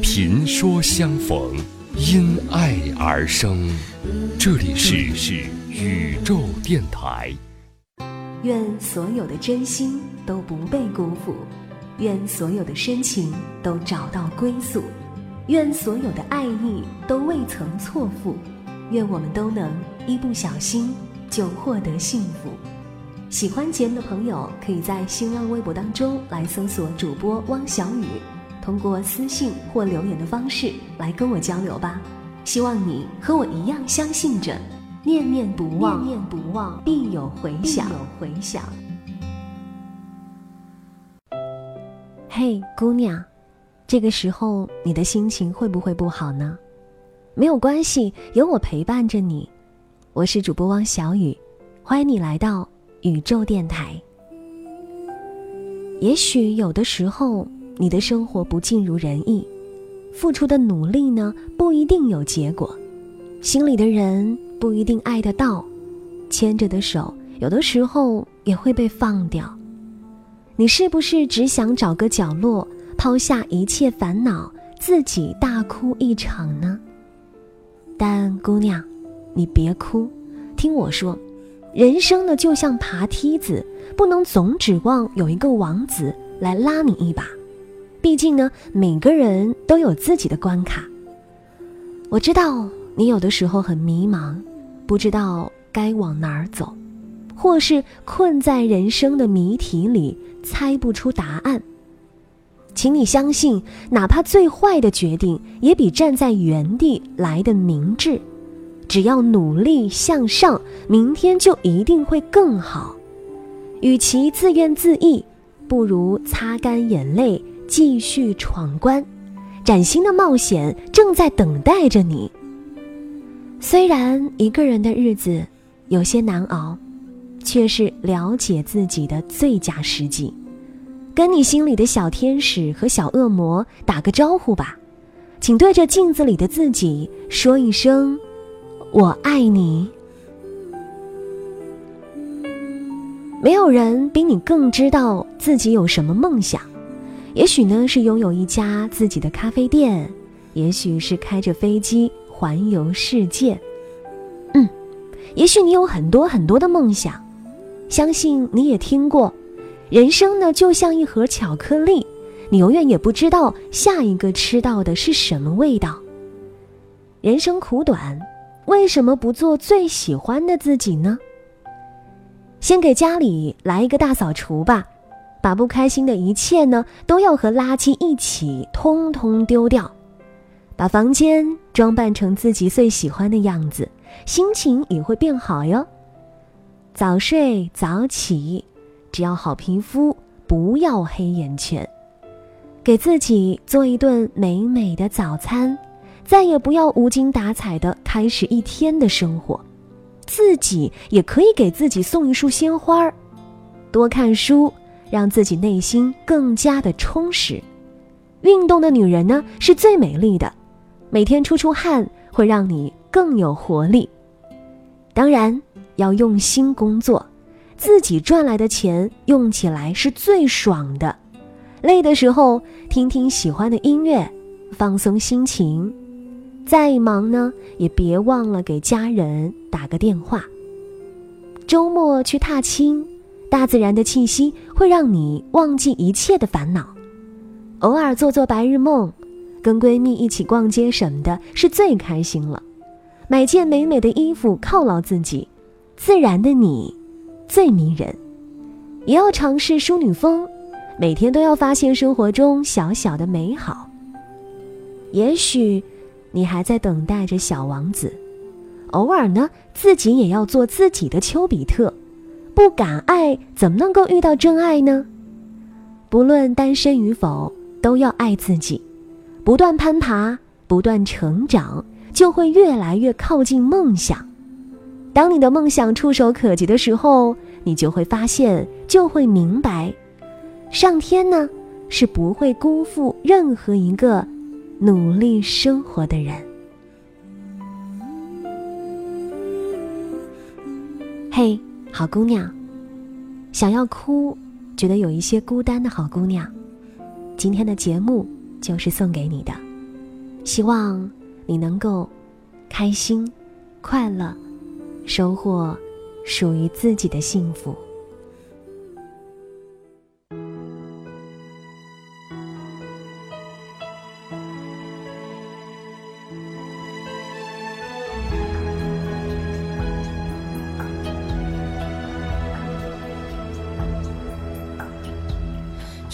频说相逢，因爱而生。这里是是宇宙电台。愿所有的真心都不被辜负，愿所有的深情都找到归宿，愿所有的爱意都未曾错付，愿我们都能一不小心就获得幸福。喜欢节目的朋友，可以在新浪微博当中来搜索主播汪小雨，通过私信或留言的方式来跟我交流吧。希望你和我一样相信着。念念不忘，念念不忘，必有回响。有回响。嘿，姑娘，这个时候你的心情会不会不好呢？没有关系，有我陪伴着你。我是主播汪小雨，欢迎你来到宇宙电台。也许有的时候，你的生活不尽如人意，付出的努力呢，不一定有结果，心里的人。不一定爱得到，牵着的手有的时候也会被放掉。你是不是只想找个角落，抛下一切烦恼，自己大哭一场呢？但姑娘，你别哭，听我说，人生呢就像爬梯子，不能总指望有一个王子来拉你一把。毕竟呢，每个人都有自己的关卡。我知道你有的时候很迷茫。不知道该往哪儿走，或是困在人生的谜题里猜不出答案。请你相信，哪怕最坏的决定，也比站在原地来的明智。只要努力向上，明天就一定会更好。与其自怨自艾，不如擦干眼泪，继续闯关。崭新的冒险正在等待着你。虽然一个人的日子有些难熬，却是了解自己的最佳时机。跟你心里的小天使和小恶魔打个招呼吧，请对着镜子里的自己说一声：“我爱你。”没有人比你更知道自己有什么梦想，也许呢是拥有一家自己的咖啡店，也许是开着飞机。环游世界，嗯，也许你有很多很多的梦想，相信你也听过，人生呢就像一盒巧克力，你永远也不知道下一个吃到的是什么味道。人生苦短，为什么不做最喜欢的自己呢？先给家里来一个大扫除吧，把不开心的一切呢都要和垃圾一起通通丢掉。把房间装扮成自己最喜欢的样子，心情也会变好哟。早睡早起，只要好皮肤，不要黑眼圈。给自己做一顿美美的早餐，再也不要无精打采的开始一天的生活。自己也可以给自己送一束鲜花儿，多看书，让自己内心更加的充实。运动的女人呢，是最美丽的。每天出出汗会让你更有活力，当然要用心工作，自己赚来的钱用起来是最爽的。累的时候听听喜欢的音乐，放松心情。再忙呢，也别忘了给家人打个电话。周末去踏青，大自然的气息会让你忘记一切的烦恼。偶尔做做白日梦。跟闺蜜一起逛街什么的，是最开心了。买件美美的衣服犒劳自己，自然的你，最迷人。也要尝试淑女风，每天都要发现生活中小小的美好。也许你还在等待着小王子，偶尔呢，自己也要做自己的丘比特。不敢爱，怎么能够遇到真爱呢？不论单身与否，都要爱自己。不断攀爬，不断成长，就会越来越靠近梦想。当你的梦想触手可及的时候，你就会发现，就会明白，上天呢是不会辜负任何一个努力生活的人。嘿，好姑娘，想要哭，觉得有一些孤单的好姑娘，今天的节目。就是送给你的，希望你能够开心、快乐，收获属于自己的幸福。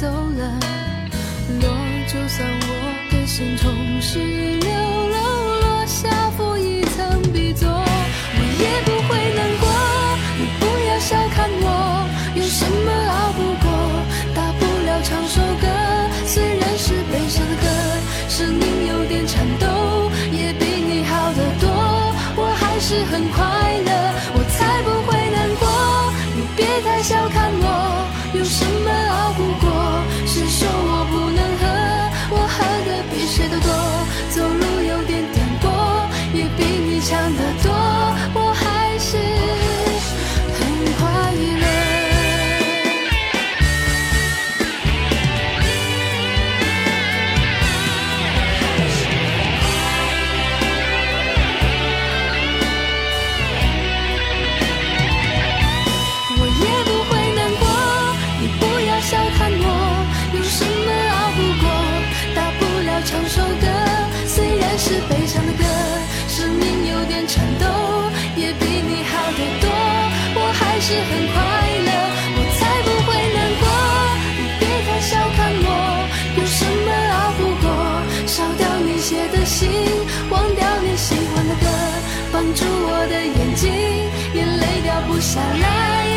走了，落就算我的心从十六楼落下，负一层笔作，我也不会难过。你不要小看我，有什么熬不过？大不了唱首歌，虽然是悲伤的歌，声音有点颤抖，也比你好得多。我还是很快是很快乐，我才不会难过。你别太小看我，有什么熬不过？烧掉你写的信，忘掉你喜欢的歌，绑住我的眼睛，眼泪掉不下来。